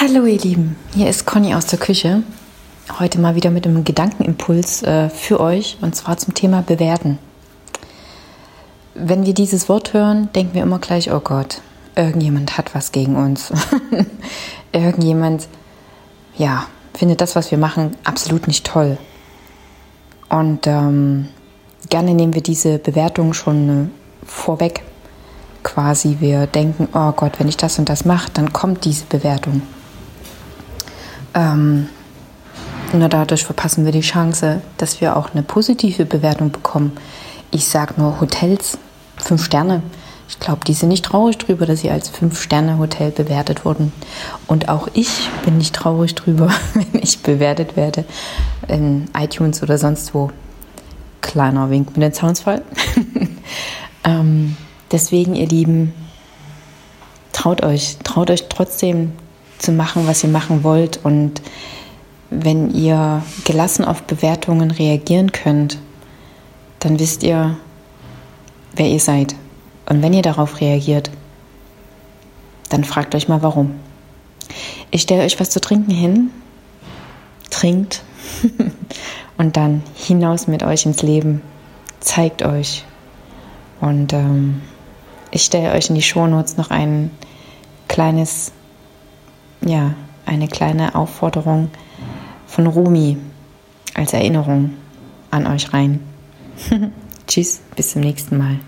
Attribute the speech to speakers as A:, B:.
A: Hallo ihr Lieben, hier ist Conny aus der Küche. Heute mal wieder mit einem Gedankenimpuls äh, für euch und zwar zum Thema Bewerten. Wenn wir dieses Wort hören, denken wir immer gleich, oh Gott, irgendjemand hat was gegen uns. irgendjemand, ja, findet das, was wir machen, absolut nicht toll. Und ähm, gerne nehmen wir diese Bewertung schon äh, vorweg. Quasi, wir denken, oh Gott, wenn ich das und das mache, dann kommt diese Bewertung. Ähm, nur dadurch verpassen wir die Chance, dass wir auch eine positive Bewertung bekommen. Ich sage nur Hotels, fünf Sterne. Ich glaube, die sind nicht traurig drüber, dass sie als Fünf-Sterne-Hotel bewertet wurden. Und auch ich bin nicht traurig drüber, wenn ich bewertet werde in iTunes oder sonst wo. Kleiner Wink mit dem Soundsfall. ähm, deswegen, ihr Lieben, traut euch, traut euch trotzdem zu machen, was ihr machen wollt. Und wenn ihr gelassen auf Bewertungen reagieren könnt, dann wisst ihr, wer ihr seid. Und wenn ihr darauf reagiert, dann fragt euch mal warum. Ich stelle euch was zu trinken hin, trinkt und dann hinaus mit euch ins Leben, zeigt euch. Und ähm, ich stelle euch in die Shownotes noch ein kleines ja, eine kleine Aufforderung von Rumi als Erinnerung an euch rein. Tschüss, bis zum nächsten Mal.